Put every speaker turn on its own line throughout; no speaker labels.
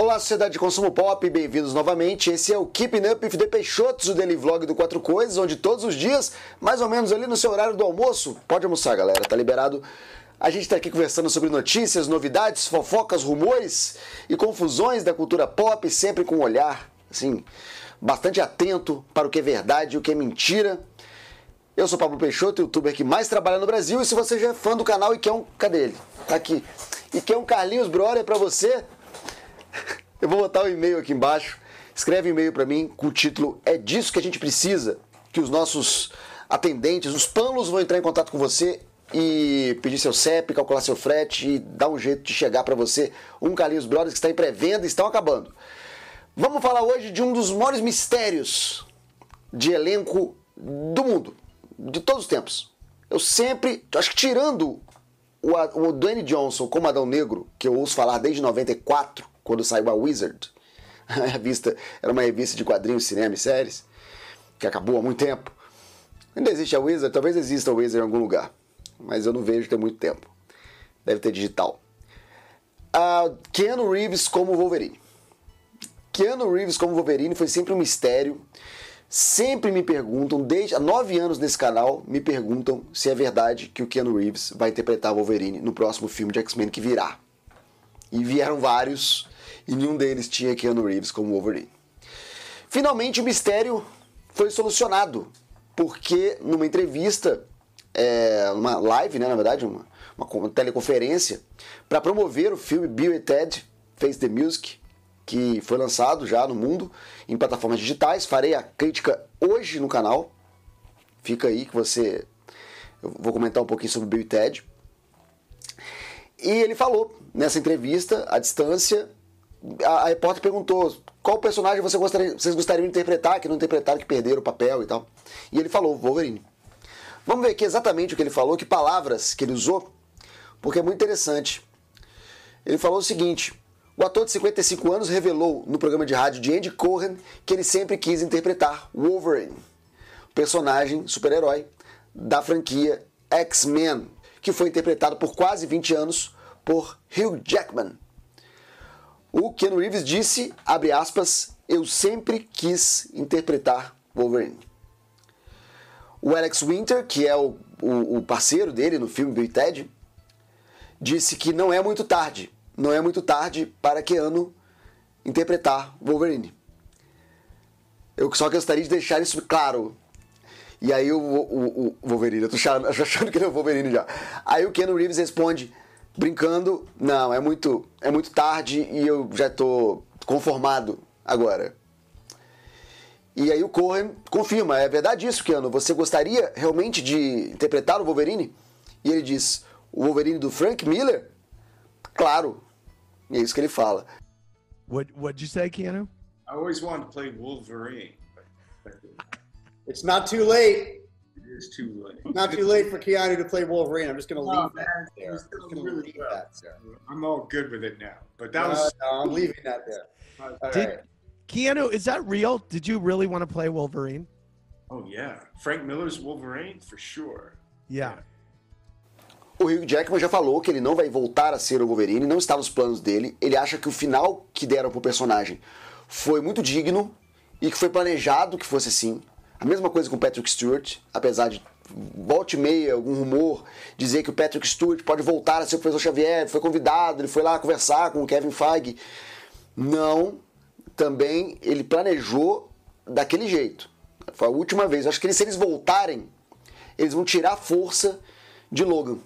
Olá, sociedade de consumo pop, bem-vindos novamente. Esse é o Keeping Up with the Peixotos, o daily vlog do Quatro Coisas, onde todos os dias, mais ou menos ali no seu horário do almoço, pode almoçar, galera, tá liberado. A gente está aqui conversando sobre notícias, novidades, fofocas, rumores e confusões da cultura pop, sempre com um olhar, assim, bastante atento para o que é verdade e o que é mentira. Eu sou Pablo Peixoto, youtuber que mais trabalha no Brasil, e se você já é fã do canal e quer um. Cadê ele? Tá aqui. E quer um Carlinhos Brother para você, eu vou botar o um e-mail aqui embaixo. Escreve um e-mail para mim com o título É disso que a gente precisa, que os nossos atendentes, os panos vão entrar em contato com você e pedir seu CEP, calcular seu frete e dar um jeito de chegar para você um Carlinhos Brothers que está em pré-venda e estão acabando. Vamos falar hoje de um dos maiores mistérios de elenco do mundo, de todos os tempos. Eu sempre, acho que tirando o, o Dwayne Johnson como Adão Negro, que eu ouço falar desde 94, quando saiu a Wizard, a revista era uma revista de quadrinhos, cinema e séries, que acabou há muito tempo. Ainda existe a Wizard, talvez exista a Wizard em algum lugar, mas eu não vejo tem muito tempo. Deve ter digital. Uh, Keanu Reeves como Wolverine. Keanu Reeves como Wolverine foi sempre um mistério. Sempre me perguntam, desde há nove anos nesse canal, me perguntam se é verdade que o Keanu Reeves vai interpretar Wolverine no próximo filme de X-Men que virá. E vieram vários, e nenhum deles tinha Keanu Reeves como Wolverine. Finalmente o mistério foi solucionado, porque numa entrevista, é, uma live, né, na verdade, uma, uma teleconferência, para promover o filme Bill e Ted Face the Music, que foi lançado já no mundo em plataformas digitais. Farei a crítica hoje no canal. Fica aí que você. Eu vou comentar um pouquinho sobre Bill e Ted. E ele falou nessa entrevista, à distância, a, a repórter perguntou qual personagem você gostaria, vocês gostariam de interpretar, que não interpretaram, que perderam o papel e tal. E ele falou, Wolverine. Vamos ver aqui exatamente o que ele falou, que palavras que ele usou, porque é muito interessante. Ele falou o seguinte: o ator de 55 anos revelou no programa de rádio de Andy Cohen que ele sempre quis interpretar Wolverine, personagem super-herói da franquia X-Men, que foi interpretado por quase 20 anos por Hugh Jackman. O Ken Reeves disse, abre aspas, eu sempre quis interpretar Wolverine. O Alex Winter, que é o, o, o parceiro dele no filme Bill Ted, disse que não é muito tarde não é muito tarde para Keanu interpretar Wolverine. Eu só gostaria de deixar isso claro. E aí o, o, o Wolverine, eu tô achando, achando que ele é o Wolverine já. Aí o Keanu Reeves responde, brincando, não, é muito, é muito tarde e eu já tô conformado agora. E aí o Cohen confirma, é verdade isso, Keanu, você gostaria realmente de interpretar o Wolverine? E ele diz, o Wolverine do Frank Miller? Claro, e é isso que ele fala.
What What'd you say, Keanu?
I always wanted to play Wolverine.
It's not too late.
It is too late.
Not too late for Keanu to play Wolverine. I'm just going to
No,
leave that
man,
there. I'm
really
leave
well.
that there.
I'm all good with it now. But that
No,
was
no, I'm leaving that there. All
Did-
right.
Keanu, is that real? Did you really want to play Wolverine?
oh yeah, Frank Miller's Wolverine for sure.
Yeah.
O Hugh Jackman já falou que ele não vai voltar a ser o Wolverine, não está nos planos dele. Ele acha que o final que deram pro personagem foi muito digno e que foi planejado que fosse assim. A mesma coisa com o Patrick Stewart, apesar de volte e meia, algum rumor dizer que o Patrick Stewart pode voltar a ser o professor Xavier, foi convidado, ele foi lá conversar com o Kevin Feige. Não, também ele planejou daquele jeito. Foi a última vez. Acho que eles, se eles voltarem, eles vão tirar a força de Logan.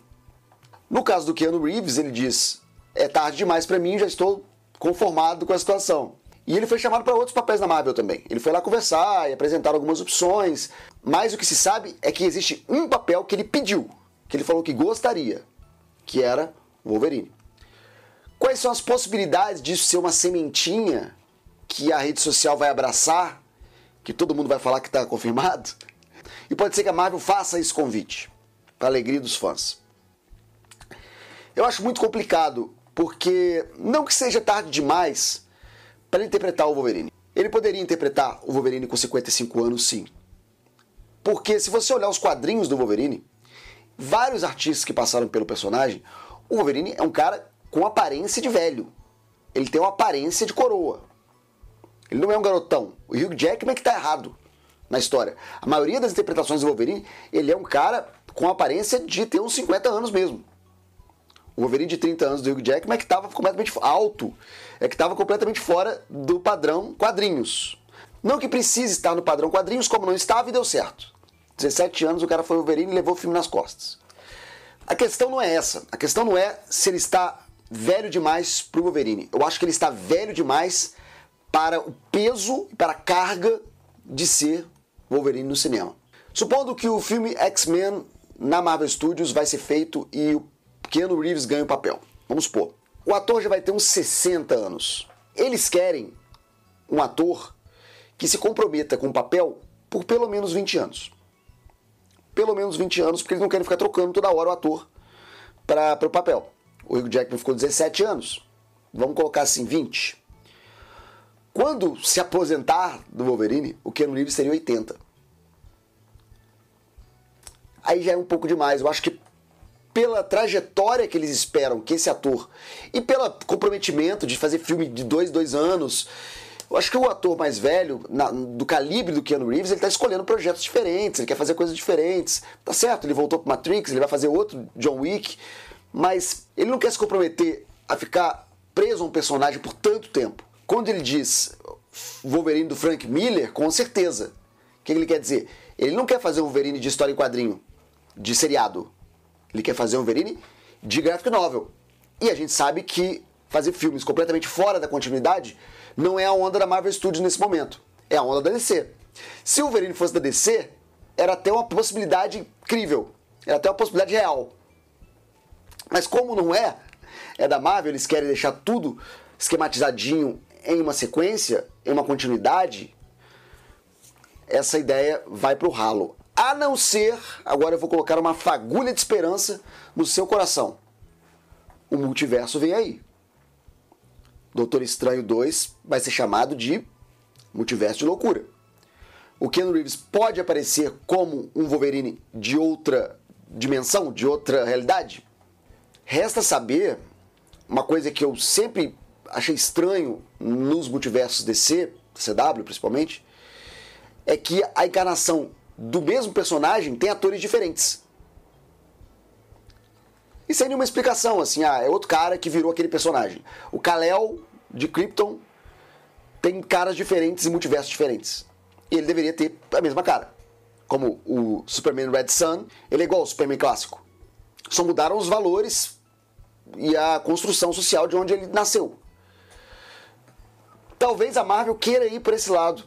No caso do Keanu Reeves, ele diz: é tarde demais para mim, já estou conformado com a situação. E ele foi chamado para outros papéis na Marvel também. Ele foi lá conversar e apresentar algumas opções, mas o que se sabe é que existe um papel que ele pediu, que ele falou que gostaria, que era Wolverine. Quais são as possibilidades disso ser uma sementinha que a rede social vai abraçar, que todo mundo vai falar que está confirmado? E pode ser que a Marvel faça esse convite, para alegria dos fãs. Eu acho muito complicado, porque não que seja tarde demais para interpretar o Wolverine. Ele poderia interpretar o Wolverine com 55 anos, sim. Porque se você olhar os quadrinhos do Wolverine, vários artistas que passaram pelo personagem, o Wolverine é um cara com aparência de velho. ele tem uma aparência de coroa. Ele não é um garotão. O Hugh Jackman é que tá errado na história. A maioria das interpretações do Wolverine, ele é um cara com aparência de ter uns 50 anos mesmo. O Wolverine de 30 anos do Hugh Jackman é que estava completamente alto, é que estava completamente fora do padrão quadrinhos. Não que precise estar no padrão quadrinhos, como não estava e deu certo. 17 anos o cara foi Wolverine e levou o filme nas costas. A questão não é essa. A questão não é se ele está velho demais para o Wolverine. Eu acho que ele está velho demais para o peso e para a carga de ser Wolverine no cinema. Supondo que o filme X-Men na Marvel Studios vai ser feito e o Keanu Reeves ganha o papel. Vamos supor. O ator já vai ter uns 60 anos. Eles querem um ator que se comprometa com o papel por pelo menos 20 anos. Pelo menos 20 anos, porque eles não querem ficar trocando toda hora o ator para o papel. O Hugh Jackman ficou 17 anos. Vamos colocar assim, 20. Quando se aposentar do Wolverine, o Keanu Reeves teria 80. Aí já é um pouco demais. Eu acho que pela trajetória que eles esperam que esse ator e pelo comprometimento de fazer filme de dois, dois anos, eu acho que o ator mais velho, na, do calibre do Keanu Reeves, ele está escolhendo projetos diferentes, ele quer fazer coisas diferentes. Tá certo, ele voltou para Matrix, ele vai fazer outro John Wick, mas ele não quer se comprometer a ficar preso a um personagem por tanto tempo. Quando ele diz Wolverine do Frank Miller, com certeza. O que ele quer dizer? Ele não quer fazer um Wolverine de história em quadrinho, de seriado. Ele quer fazer um Wolverine de graphic novel. E a gente sabe que fazer filmes completamente fora da continuidade não é a onda da Marvel Studios nesse momento. É a onda da DC. Se o Wolverine fosse da DC, era até uma possibilidade incrível. Era até uma possibilidade real. Mas como não é, é da Marvel, eles querem deixar tudo esquematizadinho em uma sequência, em uma continuidade, essa ideia vai para o ralo. A não ser, agora eu vou colocar uma fagulha de esperança no seu coração. O multiverso vem aí. Doutor Estranho 2 vai ser chamado de Multiverso de Loucura. O Ken Reeves pode aparecer como um Wolverine de outra dimensão, de outra realidade? Resta saber uma coisa que eu sempre achei estranho nos multiversos DC, CW principalmente, é que a encarnação do mesmo personagem tem atores diferentes. E sem nenhuma explicação, assim, ah, é outro cara que virou aquele personagem. O Kal-El de Krypton tem caras diferentes e multiversos diferentes. E ele deveria ter a mesma cara. Como o Superman Red Sun, ele é igual ao Superman clássico. Só mudaram os valores e a construção social de onde ele nasceu. Talvez a Marvel queira ir por esse lado,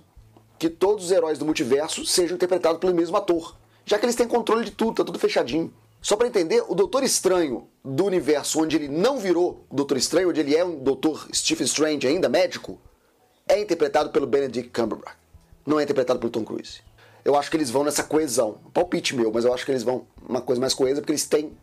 que todos os heróis do multiverso sejam interpretados pelo mesmo ator, já que eles têm controle de tudo, tá tudo fechadinho. Só para entender, o Doutor Estranho do universo onde ele não virou o Doutor Estranho, onde ele é um Doutor Stephen Strange ainda, médico, é interpretado pelo Benedict Cumberbatch. Não é interpretado pelo Tom Cruise. Eu acho que eles vão nessa coesão. Palpite meu, mas eu acho que eles vão uma coisa mais coesa porque eles têm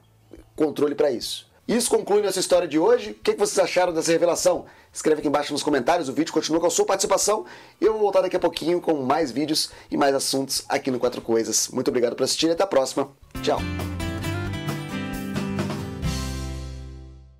controle para isso. Isso conclui nossa história de hoje. O que vocês acharam dessa revelação? Escreve aqui embaixo nos comentários. O vídeo continua com a sua participação. Eu vou voltar daqui a pouquinho com mais vídeos e mais assuntos aqui no Quatro Coisas. Muito obrigado por assistir e até a próxima. Tchau.